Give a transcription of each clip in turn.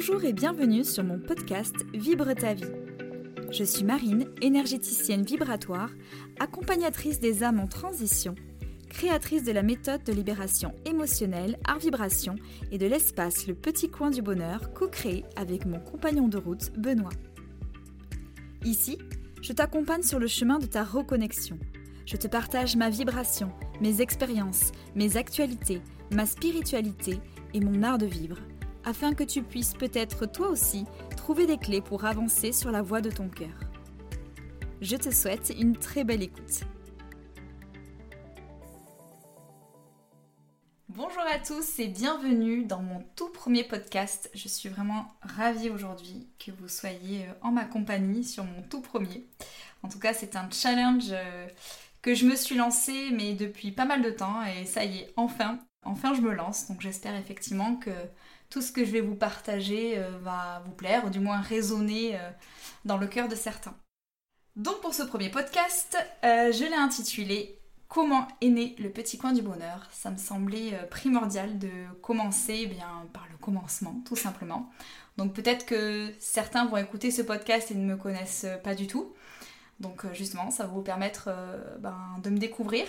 Bonjour et bienvenue sur mon podcast Vibre ta vie. Je suis Marine, énergéticienne vibratoire, accompagnatrice des âmes en transition, créatrice de la méthode de libération émotionnelle Art Vibration et de l'espace Le Petit Coin du Bonheur co-créé avec mon compagnon de route Benoît. Ici, je t'accompagne sur le chemin de ta reconnexion. Je te partage ma vibration, mes expériences, mes actualités, ma spiritualité et mon art de vivre afin que tu puisses peut-être toi aussi trouver des clés pour avancer sur la voie de ton cœur. Je te souhaite une très belle écoute. Bonjour à tous et bienvenue dans mon tout premier podcast. Je suis vraiment ravie aujourd'hui que vous soyez euh, en ma compagnie sur mon tout premier. En tout cas, c'est un challenge euh, que je me suis lancé mais depuis pas mal de temps et ça y est, enfin, enfin je me lance. Donc j'espère effectivement que tout ce que je vais vous partager euh, va vous plaire, ou du moins résonner euh, dans le cœur de certains. Donc pour ce premier podcast, euh, je l'ai intitulé Comment est né le petit coin du bonheur? Ça me semblait primordial de commencer eh bien, par le commencement, tout simplement. Donc peut-être que certains vont écouter ce podcast et ne me connaissent pas du tout. Donc justement, ça va vous permettre ben, de me découvrir.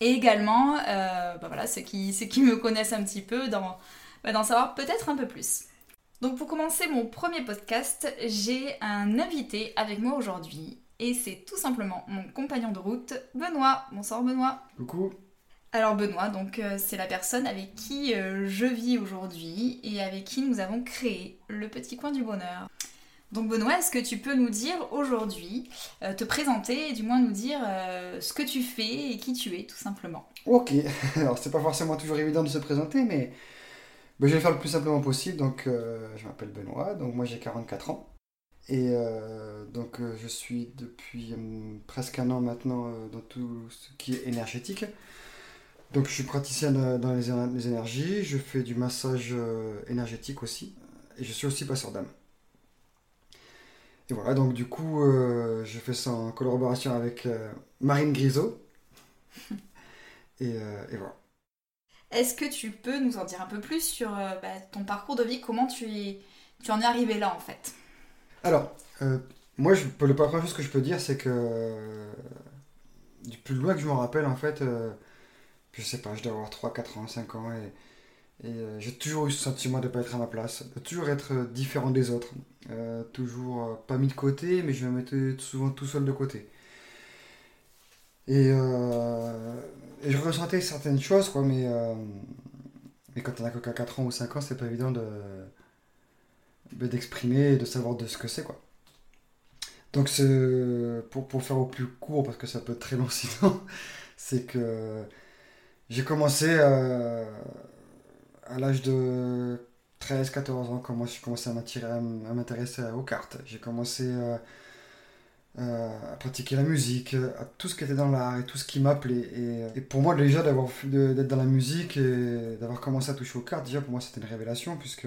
Et également, ben voilà, ceux qui, ceux qui me connaissent un petit peu dans, bah, d'en savoir peut-être un peu plus. Donc pour commencer mon premier podcast, j'ai un invité avec moi aujourd'hui et c'est tout simplement mon compagnon de route, Benoît. Bonsoir Benoît. Coucou. Alors Benoît, donc euh, c'est la personne avec qui euh, je vis aujourd'hui et avec qui nous avons créé le petit coin du bonheur. Donc Benoît, est-ce que tu peux nous dire aujourd'hui, euh, te présenter et du moins nous dire ce que tu fais et qui tu es tout simplement? Ok, alors c'est pas forcément toujours évident de se présenter, mais ben, je vais faire le plus simplement possible. Donc, euh, je m'appelle Benoît, donc moi j'ai 44 ans. Et euh, donc, euh, je suis depuis presque un an maintenant dans tout ce qui est énergétique. Donc, je suis praticien dans les, les énergies, je fais du massage énergétique aussi, et je suis aussi passeur d'âme. Et voilà, donc du coup, je fais ça en collaboration avec Marine Grisot. et, et voilà. Est-ce que tu peux nous en dire un peu plus sur euh, bah, ton parcours de vie Comment tu, tu en es arrivé là en fait? Alors, euh, moi, je la première chose que je peux dire, c'est que du plus loin que je me rappelle, en fait, euh, je sais pas, je dois avoir 3, 4 ans, 5 ans, et, j'ai toujours eu ce sentiment de ne pas être à ma place, de toujours être différent des autres, toujours pas mis de côté, mais je me mettais souvent tout seul de côté. Et et je ressentais certaines choses, quoi, mais, euh, mais quand on a que 4 ans ou 5 ans, c'est pas évident de d'exprimer et de savoir de ce que c'est, quoi. Donc, pour, pour faire au plus court, parce que ça peut être très long sinon, c'est que j'ai commencé euh, à l'âge de 13-14 ans, quand j'ai commencé à m'intéresser aux cartes. J'ai commencé euh, euh, à pratiquer la musique, à tout ce qui était dans l'art et tout ce qui m'appelait. Et, pour moi, déjà, d'être dans la musique et d'avoir commencé à toucher aux cartes, déjà pour moi, c'était une révélation, puisque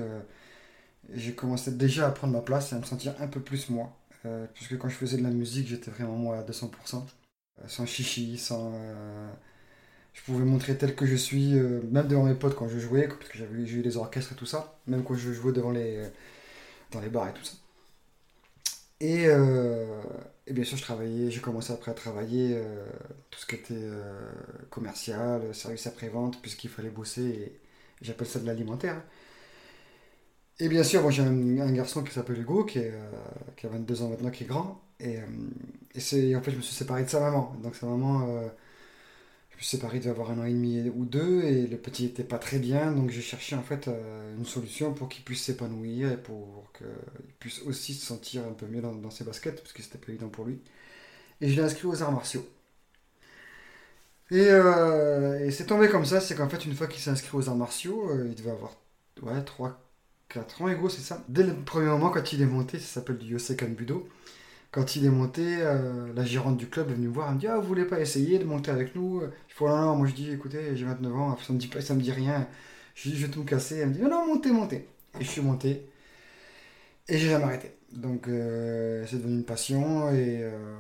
j'ai commencé déjà à prendre ma place et à me sentir un peu plus moi. Euh, puisque quand je faisais de la musique, j'étais vraiment moi à 200%, euh, sans chichi, sans. je pouvais montrer tel que je suis, même devant mes potes quand je jouais, parce que j'avais eu des orchestres et tout ça, même quand je jouais devant les, dans les bars et tout ça. Et, et bien sûr, je travaillais, j'ai commencé après à travailler euh, tout ce qui était euh, commercial, service après-vente, puisqu'il fallait bosser, et j'appelle ça de l'alimentaire. Et bien sûr, moi j'ai un, garçon qui s'appelle Hugo, qui, euh, a 22 ans maintenant, qui est grand, et, en fait, je me suis séparé de sa maman. Donc sa maman je suis séparé d'avoir un an et demi ou deux et le petit était pas très bien. Donc j'ai cherché en fait euh, une solution pour qu'il puisse s'épanouir et pour qu'il puisse aussi se sentir un peu mieux dans, ses baskets parce que c'était pas évident pour lui. Et je l'ai inscrit aux arts martiaux. Et, euh, et c'est tombé comme ça. C'est qu'en fait une fois qu'il s'est inscrit aux arts martiaux euh, il devait avoir ouais 3 4 ans et gros c'est ça. Dès le premier moment quand il est monté ça s'appelle du Yosekan Budo quand il est monté, euh, la gérante du club est venue me voir, elle me dit Ah, vous voulez pas essayer de monter avec nous? Il faut non, non, moi je dis Écoutez, j'ai 29 ans, ça me dit pas, ça me dit rien. Je dis Je vais tout me casser. Elle me dit Non, non, montez, montez. Et je suis monté. Et j'ai jamais arrêté. Donc euh, c'est devenu une passion euh,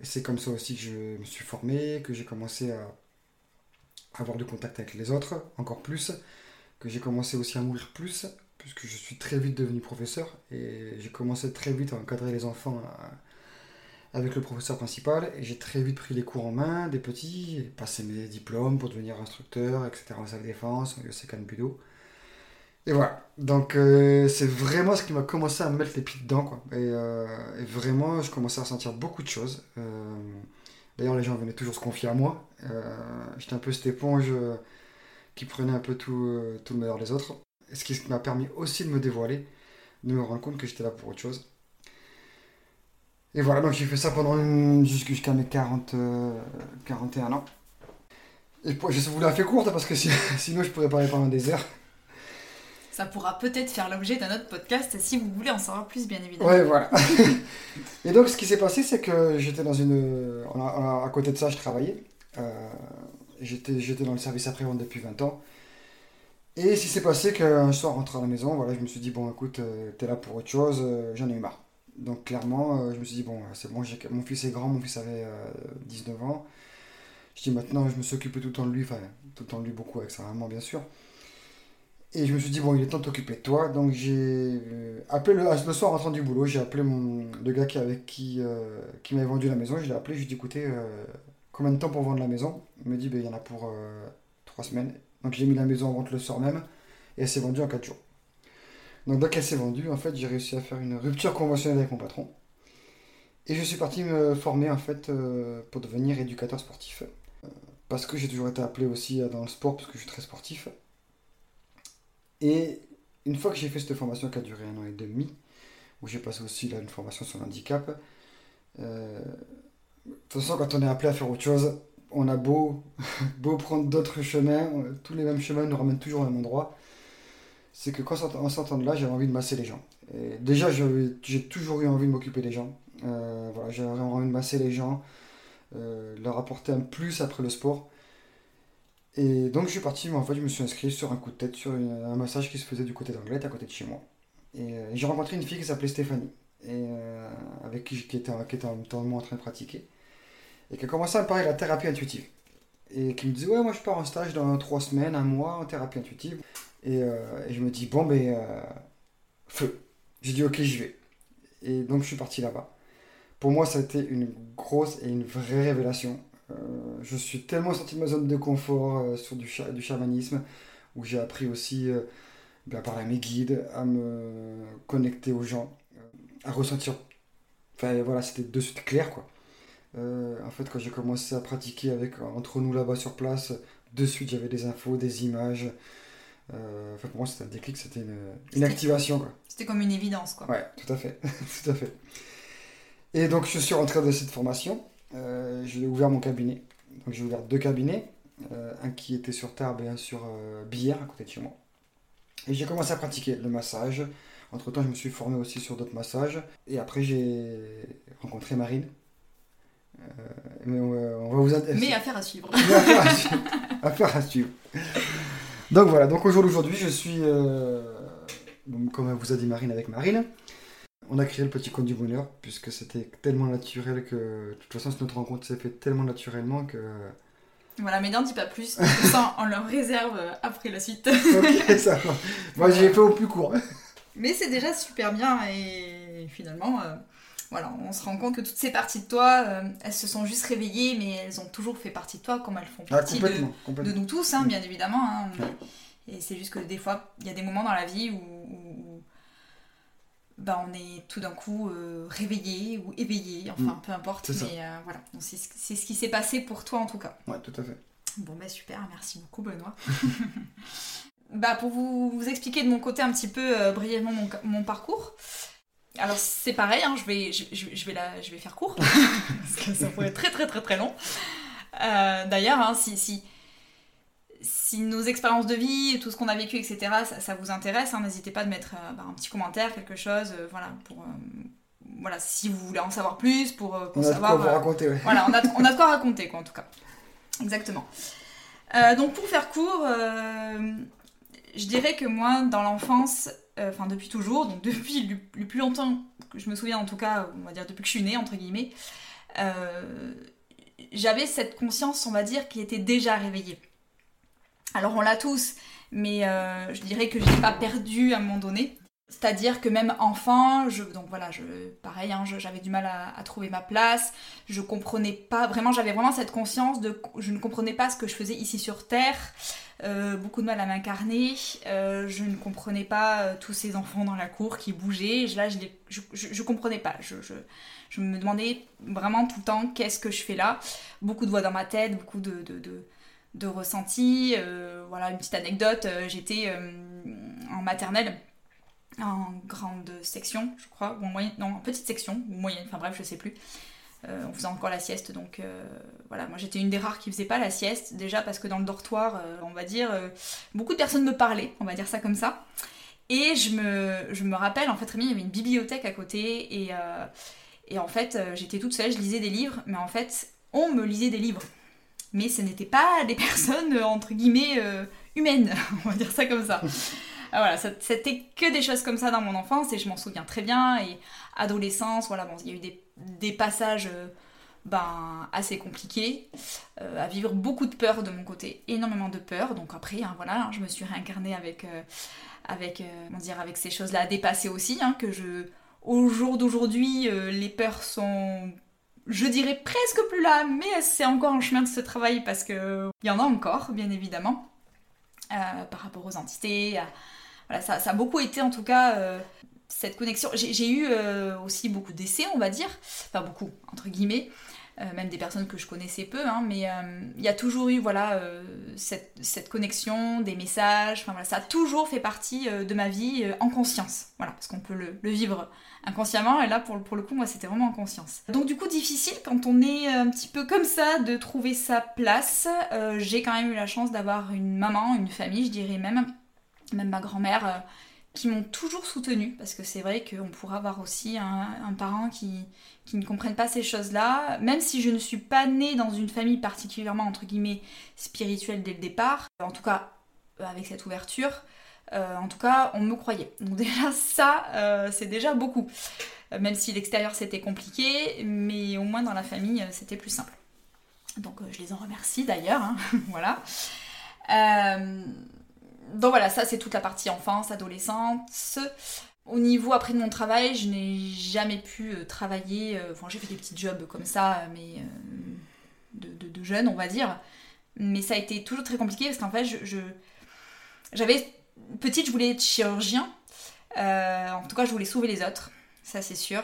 et c'est comme ça aussi que je me suis formé, que j'ai commencé à avoir du contact avec les autres, encore plus, que j'ai commencé aussi à mourir plus puisque je suis très vite devenu professeur et j'ai commencé très vite à encadrer les enfants avec le professeur principal et j'ai très vite pris les cours en main des petits, passé mes diplômes pour devenir instructeur, etc. en salle défense, en USC Budo. Et voilà, donc euh, c'est vraiment ce qui m'a commencé à me mettre les pieds dedans. Quoi. Et, euh, vraiment, je commençais à ressentir beaucoup de choses. Euh, d'ailleurs, les gens venaient toujours se confier à moi. J'étais un peu cette éponge qui prenait un peu tout, tout le meilleur des autres. Ce qui m'a permis aussi de me dévoiler, de me rendre compte que j'étais là pour autre chose. Et voilà, donc j'ai fait ça pendant jusqu'à mes 40, 41 ans. Et je vous l'ai fait courte parce que sinon je pourrais parler pendant des heures. Ça pourra peut-être faire l'objet d'un autre podcast si vous voulez en savoir plus, bien évidemment. Ouais, voilà. et donc, ce qui s'est passé, c'est que j'étais dans une. À côté de ça, je travaillais. Euh, j'étais dans le service après-vente depuis 20 ans. Et ce qui s'est passé qu'un soir, rentrant à la maison, voilà, je me suis dit, bon, écoute, euh, t'es là pour autre chose, euh, j'en ai eu marre. Donc, clairement, je me suis dit, bon, c'est bon, mon fils est grand, mon fils avait 19 ans. Je dis, maintenant, je me suis occupé tout le temps de lui, enfin, tout le temps de lui, beaucoup avec sa maman, bien sûr. Et je me suis dit, bon, il est temps de t'occuper de toi. Donc j'ai euh, appelé le, le soir en rentrant du boulot, j'ai appelé mon, le gars qui, avec qui, euh, qui m'avait vendu la maison. Je l'ai appelé, je lui ai dit, écoutez, euh, combien de temps pour vendre la maison? Il me dit, ben, il y en a pour trois semaines. Donc j'ai mis la maison en vente le soir même et elle s'est vendue en quatre jours. Donc dès qu'elle s'est vendue, en fait, j'ai réussi à faire une rupture conventionnelle avec mon patron. Et je suis parti me former en fait pour devenir éducateur sportif. parce que j'ai toujours été appelé aussi dans le sport, parce que je suis très sportif. Et une fois que j'ai fait cette formation qui a duré un an et demi, où j'ai passé aussi là, une formation sur l'handicap, euh, de toute façon, quand on est appelé à faire autre chose, on a beau, beau prendre d'autres chemins, tous les mêmes chemins nous ramènent toujours au même endroit. C'est que quand on s'entend de là, j'avais envie de masser les gens. Et déjà, j'ai toujours eu envie de m'occuper des gens. Euh, voilà, j'avais envie de masser les gens, euh, leur apporter un plus après le sport. Et donc je suis parti, mais en fait je me suis inscrit sur un coup de tête, sur un massage qui se faisait du côté d'Anglette, à côté de chez moi. Et euh, j'ai rencontré une fille qui s'appelait Stéphanie, et, avec qui, qui, était, qui était en même temps moi en train de pratiquer, et qui a commencé à me parler de la thérapie intuitive. Et qui me disait, ouais, moi je pars en stage dans trois semaines, un mois en thérapie intuitive. Et, euh, et je me dis, bon, ben, feu. J'ai dit, ok, j'y vais. Et donc je suis parti là-bas. Pour moi, ça a été une grosse et une vraie révélation. Euh, je suis tellement sorti de ma zone de confort euh, sur du, du chamanisme, où j'ai appris aussi euh, à parler à mes guides, à me connecter aux gens, à ressentir. Enfin voilà, c'était de suite clair quoi. en fait, quand j'ai commencé à pratiquer avec entre nous là-bas sur place, de suite j'avais des infos, des images. Enfin, pour moi, c'était un déclic, c'était une, une activation. C'était comme une évidence. Quoi. Ouais, tout à fait. tout à fait. Et donc, je suis rentré dans cette formation. Euh, j'ai ouvert mon cabinet. Donc j'ai ouvert deux cabinets, euh, un qui était sur Tarbes et un sur euh, Billère, à côté de chez moi. Et j'ai commencé à pratiquer le massage. Entre temps, je me suis formé aussi sur d'autres massages. Et après, j'ai rencontré Marine. mais on, va vous Mais affaire à suivre. affaire à suivre. Donc voilà, donc au jour d'aujourd'hui, je suis, comme vous a dit Marine, avec Marine on a créé le petit conte du bonheur, puisque c'était tellement naturel que. De toute façon, notre rencontre s'est faite tellement naturellement que. Voilà, mais n'en dis pas plus, ça, on leur réserve après la suite. ok, ça va. Moi, j'ai fait au plus court. mais c'est déjà super bien, et finalement, euh, voilà, on se rend compte que toutes ces parties de toi, euh, elles se sont juste réveillées, mais elles ont toujours fait partie de toi, comme elles font ah, partie de, nous tous, hein, bien évidemment. Hein. Et c'est juste que des fois, il y a des moments dans la vie où bah, on est tout d'un coup euh, réveillé ou éveillé, enfin mm. peu importe. Mais euh, voilà, c'est ce qui s'est passé pour toi en tout cas. Ouais, tout à fait. Bon, bah super, merci beaucoup Benoît. bah, pour vous, expliquer de mon côté un petit peu brièvement mon, parcours. Alors c'est pareil, hein, je, vais, je, vais la, je vais faire court, parce que ça pourrait être très très très très long. D'ailleurs, hein, si, si, si nos expériences de vie, tout ce qu'on a vécu, etc., ça, vous intéresse, hein, n'hésitez pas de mettre euh, bah, un petit commentaire, quelque chose, euh, voilà, pour, euh, voilà, si vous voulez en savoir plus, pour, on savoir. A de quoi raconter, Voilà, on a, on a de quoi raconter, quoi, en tout cas. Exactement. donc pour faire court, je dirais que moi, dans l'enfance, enfin depuis toujours, donc depuis le, plus longtemps que je me souviens, en tout cas, on va dire depuis que je suis née, entre guillemets, j'avais cette conscience, on va dire, qui était déjà réveillée. Alors on l'a tous, mais je dirais que je n'ai pas perdu à un moment donné. C'est-à-dire que même enfant, donc voilà, pareil, hein, j'avais du mal à, trouver ma place. Je comprenais pas, vraiment, j'avais vraiment cette conscience de, je ne comprenais pas ce que je faisais ici sur Terre. Euh, beaucoup de mal à m'incarner. Euh, je ne comprenais pas euh, tous ces enfants dans la cour qui bougeaient. Là, je, je, je, comprenais pas. Je, je, me demandais vraiment tout le temps qu'est-ce que je fais là? Beaucoup de voix dans ma tête, beaucoup de, de, de, de ressentis. voilà, une petite anecdote. J'étais en maternelle en grande section, je crois, ou en moyenne, non, en petite section, ou moyenne, enfin bref, je sais plus. Euh, on faisait encore la sieste, donc euh, voilà, moi j'étais une des rares qui faisait pas la sieste, déjà parce que dans le dortoir, euh, on va dire, beaucoup de personnes me parlaient, on va dire ça comme ça. Et je me, je me rappelle, en fait, bien, il y avait une bibliothèque à côté, et, et en fait, j'étais toute seule, je lisais des livres, mais en fait, on me lisait des livres. Mais ce n'étaient pas des personnes, entre guillemets, humaines, on va dire ça comme ça. Ah, voilà, c'était que des choses comme ça dans mon enfance et je m'en souviens très bien. Et adolescence, voilà, bon, il y a eu des, passages euh, ben, assez compliqués, euh, à vivre beaucoup de peur de mon côté, énormément de peur. Donc après, hein, voilà, hein, je me suis réincarnée avec, euh, avec, dire, avec ces choses-là à dépasser aussi, hein, que je, au jour d'aujourd'hui, les peurs sont je dirais presque plus là, mais c'est encore en chemin de ce travail parce que il y en a encore, bien évidemment, par rapport aux entités, ça, a beaucoup été en tout cas cette connexion. J'ai eu euh, aussi beaucoup d'essais, on va dire, enfin beaucoup, entre guillemets, euh, même des personnes que je connaissais peu, hein, mais il y a toujours eu voilà, cette, connexion, des messages, voilà, ça a toujours fait partie de ma vie en conscience, voilà, parce qu'on peut le, vivre inconsciemment, et là pour, pour le coup, moi c'était vraiment en conscience. Donc du coup, difficile quand on est un petit peu comme ça de trouver sa place. J'ai quand même eu la chance d'avoir une maman, une famille, je dirais même. Même ma grand-mère, euh, qui m'ont toujours soutenue, parce que c'est vrai qu'on pourra avoir aussi un, parent qui, qui, ne comprenne pas ces choses-là, même si je ne suis pas née dans une famille particulièrement, entre guillemets, spirituelle dès le départ, en tout cas euh, avec cette ouverture, euh, en tout cas on me croyait. Donc déjà ça, c'est déjà beaucoup. même si l'extérieur c'était compliqué, mais au moins dans la famille c'était plus simple. Donc je les en remercie d'ailleurs, hein, voilà donc voilà, ça c'est toute la partie enfance, adolescence. Au niveau après de mon travail, je n'ai jamais pu euh, travailler. Euh, enfin, j'ai fait des petits jobs comme ça, mais euh, de, jeunes, on va dire. Mais ça a été toujours très compliqué parce qu'en fait, je, j'avais petite, je voulais être chirurgien. en tout cas, je voulais sauver les autres, ça c'est sûr.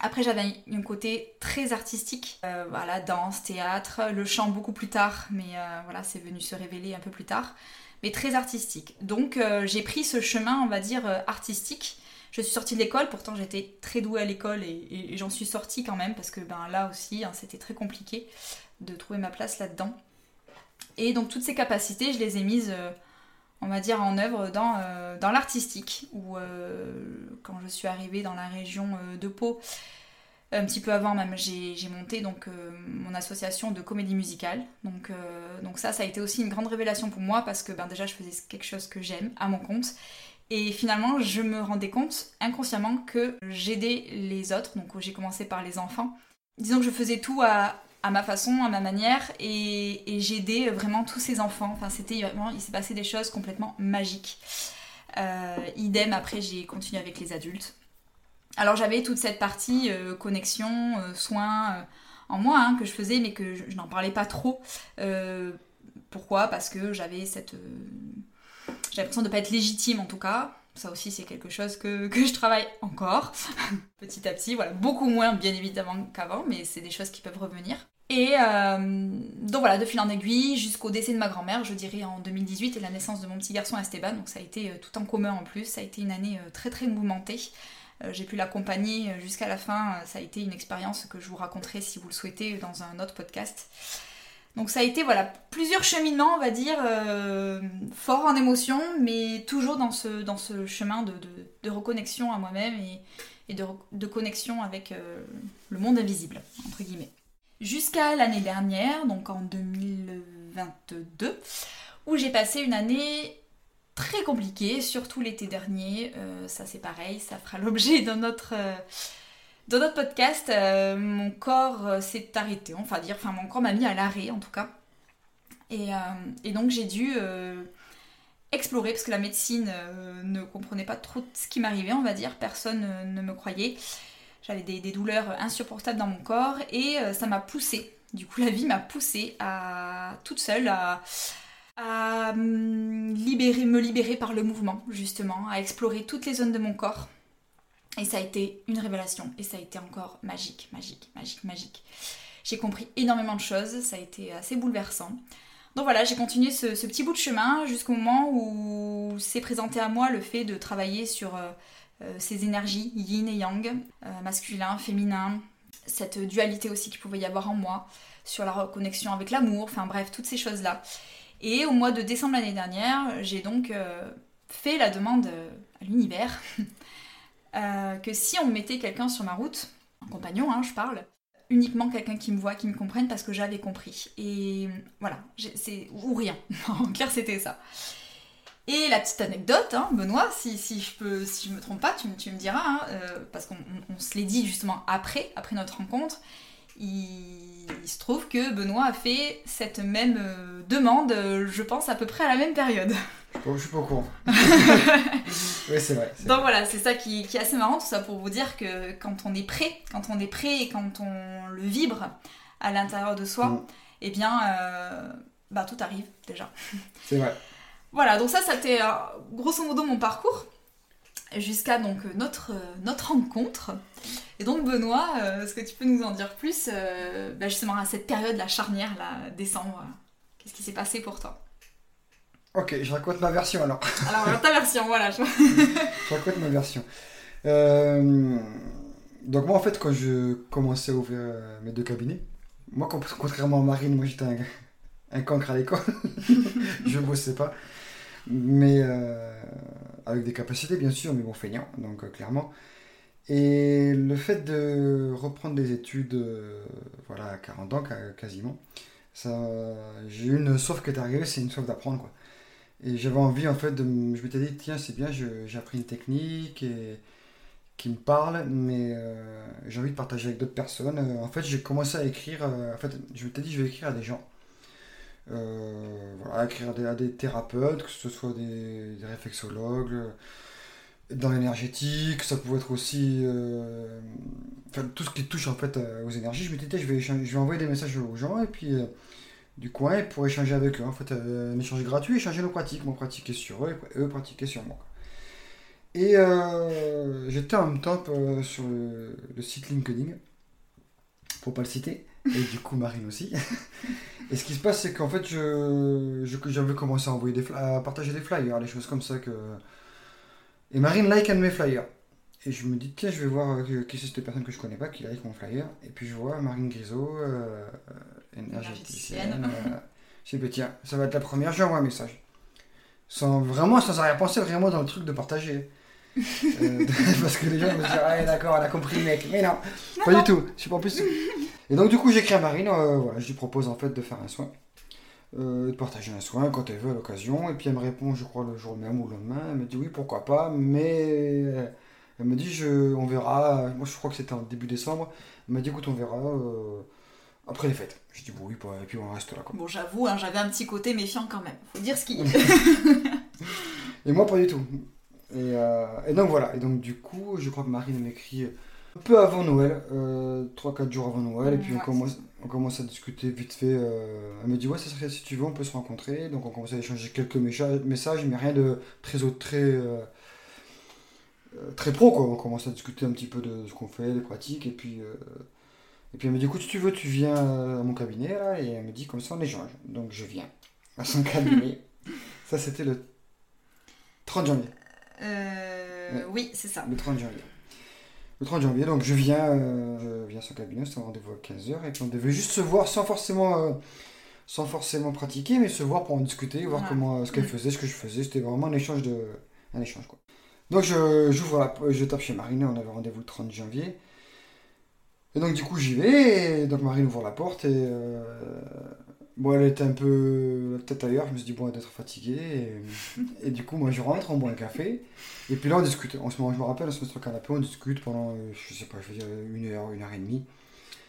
Après, j'avais un côté très artistique, voilà, danse, théâtre, le chant beaucoup plus tard, mais voilà, c'est venu se révéler un peu plus tard mais très artistique. Donc euh, j'ai pris ce chemin, on va dire, euh, artistique. Je suis sortie de l'école, pourtant j'étais très douée à l'école et, j'en suis sortie quand même parce que ben, là aussi hein, c'était très compliqué de trouver ma place là-dedans. Et donc toutes ces capacités, je les ai mises, euh, on va dire, en œuvre dans, dans l'artistique. Où quand je suis arrivée dans la région de Pau, un petit peu avant même, j'ai monté donc euh, mon association de comédie musicale. Donc, euh, donc ça, ça a été aussi une grande révélation pour moi parce que ben, déjà je faisais quelque chose que j'aime à mon compte. Et finalement, je me rendais compte inconsciemment que j'aidais les autres. Donc j'ai commencé par les enfants. Disons que je faisais tout à, ma façon, à ma manière, et, j'aidais vraiment tous ces enfants. Enfin, c'était vraiment, il s'est passé des choses complètement magiques. Euh, idem, après j'ai continué avec les adultes. Alors j'avais toute cette partie euh, connexion, euh, soins euh, en moi hein, que je faisais mais que je, n'en parlais pas trop. pourquoi? Parce que j'avais cette... j'avais l'impression de ne pas être légitime en tout cas. Ça aussi c'est quelque chose que, je travaille encore petit à petit. Voilà, beaucoup moins bien évidemment qu'avant mais c'est des choses qui peuvent revenir. Et donc voilà, de fil en aiguille, jusqu'au décès de ma grand-mère, je dirais en 2018, et la naissance de mon petit garçon Esteban. Donc ça a été tout en commun en plus, ça a été une année très très mouvementée. Euh, j'ai pu l'accompagner jusqu'à la fin. Ça a été une expérience que je vous raconterai si vous le souhaitez dans un autre podcast. Donc ça a été voilà plusieurs cheminements, on va dire, euh, forts en émotion, mais toujours dans ce, dans ce chemin de, reconnexion à moi-même et, de, connexion avec euh, le monde invisible, entre guillemets. Jusqu'à l'année dernière, donc en 2022, où j'ai passé une année très compliqué, surtout l'été dernier. Euh, ça c'est pareil, ça fera l'objet d'un autre, euh, podcast. Euh, mon corps s'est arrêté, enfin dire, enfin mon corps m'a mis à l'arrêt en tout cas. Et, donc j'ai dû explorer parce que la médecine ne comprenait pas trop ce qui m'arrivait, on va dire. Personne ne me croyait. J'avais des, douleurs insupportables dans mon corps et ça m'a poussée. Du coup, la vie m'a poussée à toute seule à, hum, libérer, me libérer par le mouvement, justement, à explorer toutes les zones de mon corps. Et ça a été une révélation. Et ça a été encore magique, magique, magique, magique. J'ai compris énormément de choses. Ça a été assez bouleversant. Donc voilà, j'ai continué ce, petit bout de chemin jusqu'au moment où s'est présenté à moi le fait de travailler sur euh, euh, ces énergies, yin et yang, euh, masculin, féminin, cette dualité aussi qu'il pouvait y avoir en moi, sur la reconnexion avec l'amour, enfin bref, toutes ces choses-là. Et au mois de décembre l'année dernière, j'ai donc fait la demande à l'univers que si on mettait quelqu'un sur ma route, un compagnon, hein, je parle, uniquement quelqu'un qui me voit, qui me comprenne parce que j'avais compris. Et voilà, c'est ou rien. en clair, c'était ça. Et la petite anecdote, hein, Benoît, si, si, je peux, si je me trompe pas, tu, tu me diras, hein, euh, parce qu'on se l'est dit justement après, après notre rencontre, il, se trouve que Benoît a fait cette même euh, demande, euh, je pense, à peu près à la même période. Je suis pas au courant. oui, c'est vrai. Donc voilà, c'est ça qui, est assez marrant, tout ça pour vous dire que quand on est prêt, quand on est prêt et quand on le vibre à l'intérieur de soi, mm. eh bien, euh, bah, tout arrive déjà. C'est vrai. Voilà, donc ça, c'était grosso modo mon parcours jusqu'à donc notre, notre rencontre. Et donc Benoît, euh, est-ce que tu peux nous en dire plus bah, justement à cette période, la charnière, là, décembre Qu'est-ce qui s'est passé pour toi? Ok, je raconte ma version alors. Alors, ta version, voilà. je raconte ma version. Euh, donc, moi, en fait, quand je commençais à ouvrir euh, mes deux cabinets, moi, contrairement à Marine, moi, j'étais un, un cancre à l'école. je bossais pas. Mais euh, avec des capacités, bien sûr, mais bon, feignant, donc clairement. Et le fait de reprendre des études, voilà, à 40 ans quasiment, j'ai eu une soif qui est arrivée, c'est une soif d'apprendre, quoi. Et j'avais envie, en fait, de. Je m'étais dit, tiens, c'est bien, j'ai appris une technique et, qui me parle, mais euh, j'ai envie de partager avec d'autres personnes. Euh, en fait, j'ai commencé à écrire. Euh, en fait, je m'étais dit, je vais écrire à des gens. Voilà, écrire à des, thérapeutes, que ce soit des, des réflexologues, dans l'énergétique, ça pouvait être aussi. enfin, tout ce qui touche en fait aux énergies. Je m'étais dit, je vais, je envoyer des messages aux gens et puis du coin pour échanger avec eux. En fait, euh, un échange gratuit, échanger nos pratiques. Moi, pratiquer sur eux et eux pratiquer sur moi. Et euh, j'étais en même temps euh, sur le, site LinkedIn, pour pas le citer, et du coup Marine aussi. et ce qui se passe, c'est qu'en fait, je, j'avais commencé à envoyer des à partager des flyers, des choses comme ça que. Et Marine like un de mes flyers. Et je me dis, tiens, je vais voir qui c'est cette personne que je connais pas qui like mon flyer. Et puis je vois Marine Grisot, énergéticienne. Euh, j'ai dit, tiens, ça va être la première, j'envoie un message. Sans, vraiment, sans rien penser vraiment dans le truc de partager. Euh, parce que les gens me disent, ah d'accord, elle a compris mec. Mais non, pas du tout. Je suis pas plus. Et donc, du coup, j'écris à Marine, euh, voilà, je lui propose en fait de faire un soin. de partager un soin quand elle veut à l'occasion. Et puis elle me répond, je crois, le jour même ou le lendemain. Elle me dit oui, pourquoi pas, mais elle me dit, je, on verra. Moi, je crois que c'était en début décembre. Elle m'a dit, écoute, on verra après les fêtes. Je dis bon oui, et puis on reste là. Bon, j'avoue, hein, j'avais un petit côté méfiant quand même. Faut dire ce qu'il Et moi, pas du tout. Euh, et, donc voilà. Et donc du coup, je crois que Marine m'écrit peu avant Noël, euh, 3-4 jours avant Noël, et puis on, commence, on commence à discuter vite fait. Euh, elle me dit ouais, ça serait si tu veux, on peut se rencontrer. Donc on commence à échanger quelques messages, mais rien de très très euh, très pro quoi. On commence à discuter un petit peu de ce qu'on fait, des pratiques, et puis et puis elle me dit, écoute, si tu veux, tu viens à mon cabinet, là, et elle me dit, comme ça, on échange. Donc je viens à son cabinet. ça, c'était le 30 janvier. Euh, Oui, c'est ça. Le 30 janvier. Le 30 janvier, donc je viens, euh, viens à son cabinet, c'est un rendez-vous à 15h, et puis on devait juste se voir sans forcément, euh, sans forcément pratiquer, mais se voir pour en discuter, voir comment, ce qu'elle faisait, ce que je faisais. C'était vraiment un échange, de, un échange quoi. Donc je, j'ouvre je tape chez Marine, on avait rendez-vous le 30 janvier. Et donc du coup j'y vais, et donc Marine ouvre la porte et euh, bon elle était un peu la tête ailleurs, je me suis dit bon elle doit être fatiguée et, du coup moi je rentre, on boit un café et puis là on discute, on se, je me rappelle on se met sur le canapé, on discute pendant je sais pas, je veux dire une heure, une heure et demie.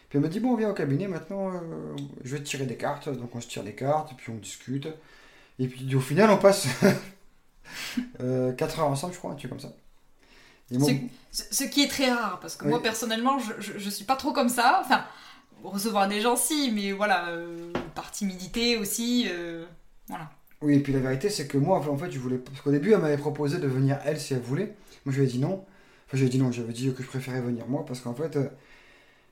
Puis elle me dit bon viens au cabinet maintenant, euh, je vais te tirer des cartes, donc on se tire des cartes et puis on discute et puis au final on passe Euh, 4 heures ensemble, je crois, un truc comme ça. Ce, qui est très rare, parce que moi personnellement, je, je, je suis pas trop comme ça. Enfin, recevoir des gens, si, mais voilà, euh, par timidité aussi. euh, voilà. Oui, et puis la vérité, c'est que moi, en fait, je voulais. Parce qu'au début, elle m'avait proposé de venir elle si elle voulait. Moi, je lui ai dit non. Enfin, je lui ai dit non, j'avais dit que je préférais venir moi, parce qu'en fait, euh,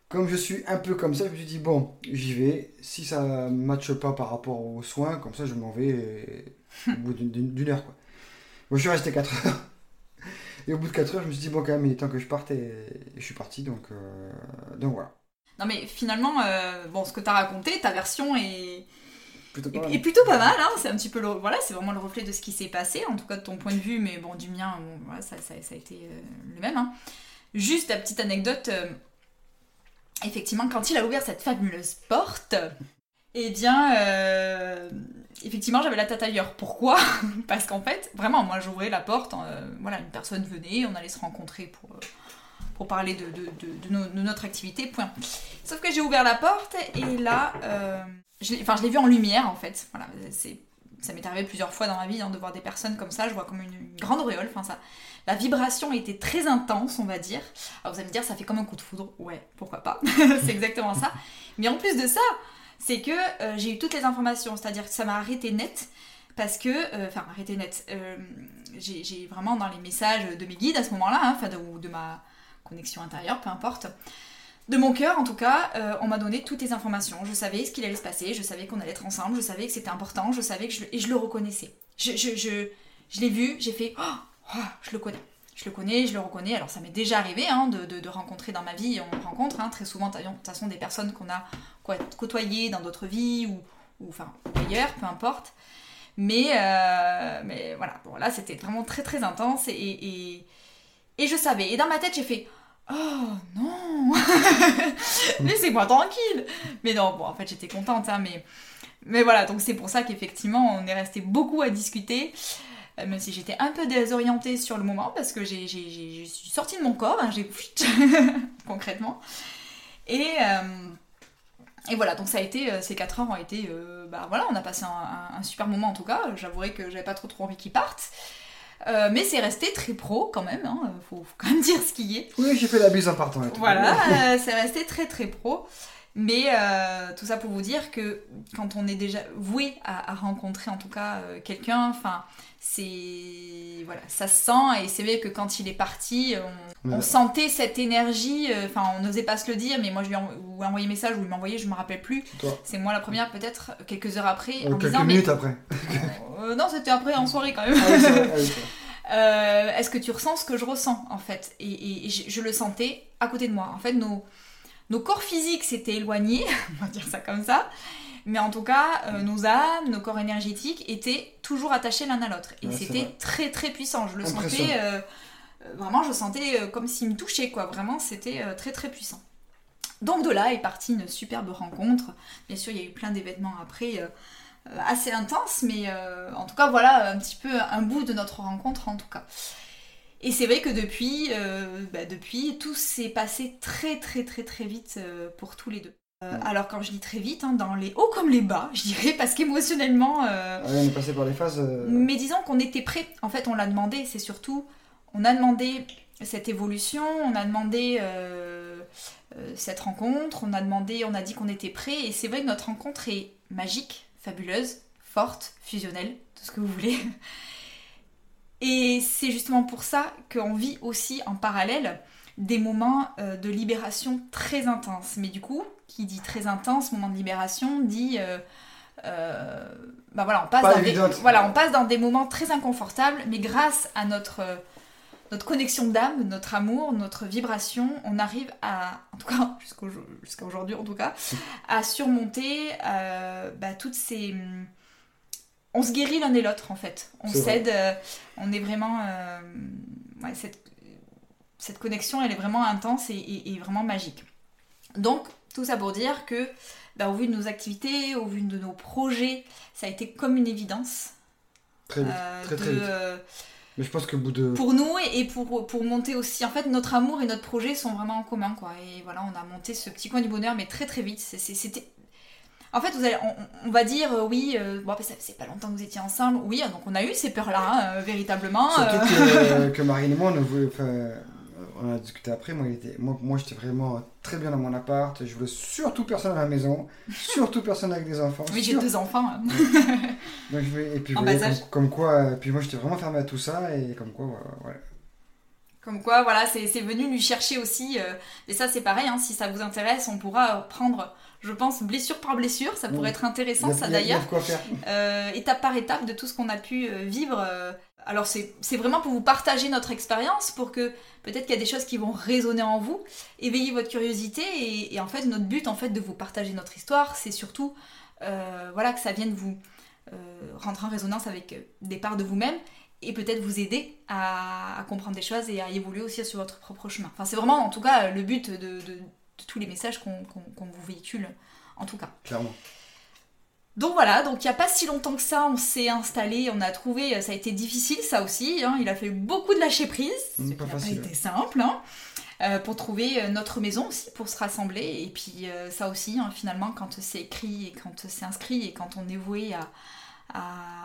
comme je suis un peu comme ça, je me suis dit bon, j'y vais. Si ça ne matche pas par rapport aux soins, comme ça, je m'en vais au bout d'une- heure, quoi. Moi, je suis resté 4 heures. Et au bout de 4 heures, je me suis dit bon, quand même, il est temps que je parte et, et je suis parti, donc, donc voilà. Non, mais finalement, euh, bon, ce que t'as raconté, ta version est, Plutôt pas mal. est plutôt pas mal. Hein, c'est un petit peu le, voilà, c'est vraiment le reflet de ce qui s'est passé, en tout cas de ton point de vue, mais bon, du mien, bon, voilà, ça, ça, ça a été euh, le même. hein. Juste la petite anecdote. euh, effectivement, quand il a ouvert cette fabuleuse porte, eh bien, euh, effectivement, j'avais la tête ailleurs. Pourquoi? Parce qu'en fait, vraiment, moi, j'ouvrais la porte, voilà, une personne venait, on allait se rencontrer pour, pour parler de, notre activité, point. Sauf que j'ai ouvert la porte et là, euh, je enfin, je l'ai vu en lumière, en fait. Voilà. Ça m'est arrivé plusieurs fois dans ma vie hein, de voir des personnes comme ça, je vois comme une, grande auréole, enfin ça. La vibration était très intense, on va dire. Alors vous allez me dire, ça fait comme un coup de foudre. Ouais, pourquoi pas? c'est exactement ça. Mais en plus de ça, c'est que euh, j'ai eu toutes les informations, c'est-à-dire que ça m'a arrêté net. Parce que, euh, enfin, arrêté net, j'ai vraiment dans les messages de mes guides à ce moment-là, hein, de, ou de ma connexion intérieure, peu importe, de mon cœur en tout cas, euh, on m'a donné toutes les informations. Je savais ce qu'il allait se passer, je savais qu'on allait être ensemble, je savais que c'était important, je savais que je, et je le reconnaissais. Je, je, je, je l'ai vu, j'ai fait, oh, oh, je le connais. Je le connais, je le reconnais. Alors ça m'est déjà arrivé hein, de, de- rencontrer dans ma vie, on rencontre hein, très souvent de toute façon des personnes qu'on a côtoyées dans d'autres vies ou, ou enfin ailleurs, peu importe. Mais, euh, mais voilà, bon là c'était vraiment très très intense et je savais. Et dans ma tête j'ai fait Oh non Laissez-moi tranquille Mais non, bon en fait j'étais contente, hein, mais, mais voilà, donc c'est pour ça qu'effectivement on est resté beaucoup à discuter. euh, Même si j'étais un peu désorientée sur le moment, parce que j'ai, je suis sortie de mon corps, hein, j'ai concrètement. Et, euh, et voilà, donc ça a été, euh, ces 4 heures ont été, euh, bah voilà, on a passé un, un- un super moment en tout cas. J'avouerai que j'avais pas trop trop envie qu'ils partent. Euh, mais c'est resté très pro quand même, hein, faut, faut quand même dire ce qui est. Oui, j'ai fait la bise en partant. et tout. Voilà, euh, c'est resté très très pro. Mais euh, tout ça pour vous dire que quand on est déjà voué à, à rencontrer en tout cas euh, quelqu'un, enfin c'est voilà, ça se sent et c'est vrai que quand il est parti, on, Ouais. on sentait cette énergie. euh, Enfin, on n'osait pas se le dire, mais moi je lui ai ou envoyé message ou il m'a envoyé, je me rappelle plus. C'est moi la première peut-être quelques heures après en quelques disant mais minutes après. euh, non c'était après en soirée quand même. Ah oui, ah oui. Euh, Est-ce que tu ressens ce que je ressens en fait? Et, et- et je, je le sentais à côté de moi. En fait, nos, nos corps physiques s'étaient éloignés, on va dire ça comme ça, mais en tout cas, euh, nos âmes, nos corps énergétiques étaient toujours attachés l'un à l'autre. Et Ouais, c'était très très puissant. Je le sentais, euh, euh, vraiment, je sentais comme s'il me touchait quoi. Vraiment, c'était très très puissant. Donc de là est partie une superbe rencontre. Bien sûr, il y a eu plein d'événements après. assez intenses, mais euh, en tout cas, voilà un petit peu un bout de notre rencontre en tout cas. Et c'est vrai que depuis, euh, bah, depuis tout s'est passé très très très très vite euh, pour tous les deux. Euh, Ouais. alors quand je dis très vite, hein, dans les hauts comme les bas, je dirais, parce qu'émotionnellement, euh, Ah oui, on est passé par les phases. euh, mais disons qu'on était prêt. En fait, on l'a demandé. C'est surtout, on a demandé cette évolution, on a demandé cette rencontre, on a demandé, on a dit qu'on était prêt. Et c'est vrai que notre rencontre est magique, fabuleuse, forte, fusionnelle, tout ce que vous voulez. Et c'est justement pour ça qu'on vit aussi en parallèle des moments de libération très intenses. Mais du coup, qui dit très intense, moment de libération, dit... euh, euh, bah voilà, on passe, Pas dans des, voilà, on passe dans des moments très inconfortables, mais grâce à notre, euh, notre connexion d'âme, notre amour, notre vibration, on arrive à, en tout cas jusqu'à aujourd'hui en tout cas, à surmonter euh, bah, toutes ces... On se guérit l'un et l'autre en fait. On s'aide, euh, on est vraiment... ouais, cette, cette connexion, elle est vraiment intense et, et- et vraiment magique. Donc, tout ça pour dire que, bah, au vu de nos activités, au vu de nos projets, ça a été comme une évidence. Très vite. euh, très, vite. euh, Mais je pense qu'au bout de. pour nous et pour, pour monter aussi. En fait, notre amour et notre projet sont vraiment en commun, quoi. Et voilà, on a monté ce petit coin du bonheur, mais très très vite. C'était. En fait, vous allez, on, va dire, euh, oui, euh, bon, ça c'est pas longtemps que vous étiez ensemble. Oui, donc on a eu ces peurs-là, hein, véritablement. Surtout que, que, Marine et moi, on, on a discuté après. Moi, était, moi, moi j'étais vraiment très bien dans mon appart. Je voulais surtout personne à la maison, surtout personne avec des enfants. Oui, j'ai deux enfants. Hein. donc, et puis, comme, comme, quoi, puis moi, j'étais vraiment fermé à tout ça et comme quoi, ouais. Comme quoi, voilà, c'est venu lui chercher aussi. Euh, et ça, c'est pareil, hein, si ça vous intéresse, on pourra prendre, je pense, blessure par blessure. Ça pourrait être intéressant, ça d'ailleurs. Euh, étape par étape de tout ce qu'on a pu euh, vivre. Alors, c'est vraiment pour vous partager notre expérience, pour que peut-être qu'il y a des choses qui vont résonner en vous, éveiller votre curiosité. Et, en fait, notre but, en fait, de vous partager notre histoire, c'est surtout voilà, que ça vienne vous rentrer en résonance avec des parts de vous-même et peut-être vous aider à, comprendre des choses et à évoluer aussi sur votre propre chemin. Enfin, c'est vraiment en tout cas le but de, tous les messages qu'on vous véhicule, en tout cas. Clairement. Donc voilà, donc il n'y a pas si longtemps que ça, on s'est installé, on a trouvé, ça a été difficile ça aussi, hein, il a fait beaucoup de lâcher prise, mmh, pas facile. été simple, hein, euh, pour trouver euh, notre maison aussi, pour se rassembler, et puis euh, ça aussi, hein, finalement, quand c'est écrit et quand c'est inscrit et quand on est voué à,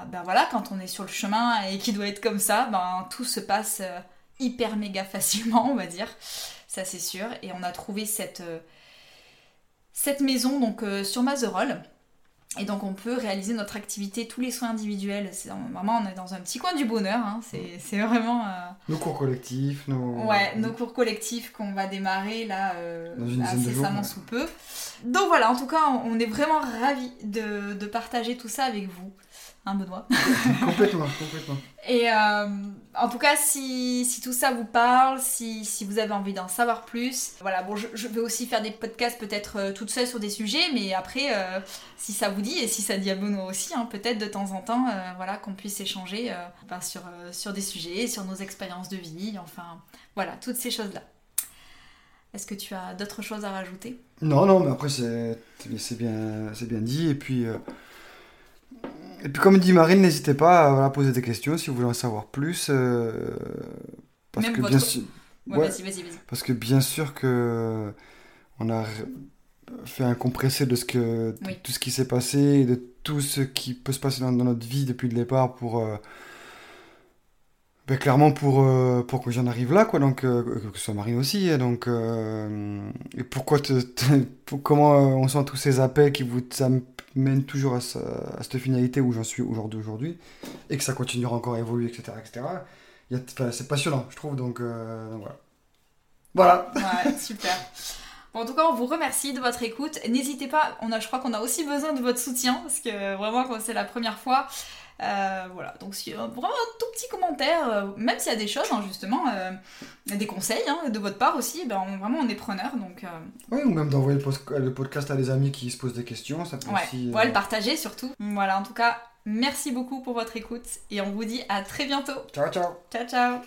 ben voilà, quand on est sur le chemin et qui doit être comme ça, ben tout se passe euh, hyper méga facilement, on va dire. Ça c'est sûr. Et on a trouvé cette, euh, cette maison donc euh, sur Mazerolles. Et donc on peut réaliser notre activité, tous les soins individuels. C'est vraiment on est dans un petit coin du bonheur. Hein. C'est vraiment. Nos cours collectifs, nos. Ouais, nos cours collectifs qu'on va démarrer là incessamment sous peu. Donc voilà, en tout cas, on est vraiment ravis de, de partager tout ça avec vous Benoît. complètement, complètement. Et euh, en tout cas, si, si, tout ça vous parle, si, si vous avez envie d'en savoir plus, voilà, bon, je, je, vais aussi faire des podcasts peut-être euh, toute seule sur des sujets, mais après, euh, si ça vous dit et si ça dit à Benoît aussi, hein, peut-être de temps en temps, voilà, qu'on puisse échanger ben, sur, sur des sujets, sur nos expériences de vie, enfin, voilà, toutes ces choses-là. Est-ce que tu as d'autres choses à rajouter? Non, non, mais après, c'est bien, bien dit, et puis et puis comme dit Marine, n'hésitez pas à poser des questions si vous voulez en savoir plus. Euh, parce que bien sûr, parce que bien sûr que on a fait un compressé de ce que tout ce qui s'est passé et de tout ce qui peut se passer dans, notre vie depuis le départ pour euh, ben, clairement pour euh, pour que j'en arrive là quoi donc que ce soit Marine aussi hein, donc et pourquoi comment on sent tous ces appels qui vous ça mène toujours à, cette finalité où j'en suis aujourd'hui et que ça continuera encore à évoluer, etc. etc. c'est passionnant, je trouve, donc, euh, voilà. Voilà. Super. en tout cas, on vous remercie de votre écoute. N'hésitez pas, on a, je crois qu'on a aussi besoin de votre soutien, parce que vraiment, quand c'est la première fois, euh, voilà, donc si, euh, vraiment un tout petit commentaire, euh, même s'il y a des choses, hein, justement, des conseils hein, de votre part aussi, ben, vraiment on est preneur. Donc, Oui, ou même d'envoyer le, podcast à des amis qui se posent des questions, ça peut ouais. aussi. Ouais, le partager surtout. Voilà, en tout cas, merci beaucoup pour votre écoute et on vous dit à très bientôt. Ciao, ciao. Ciao, ciao.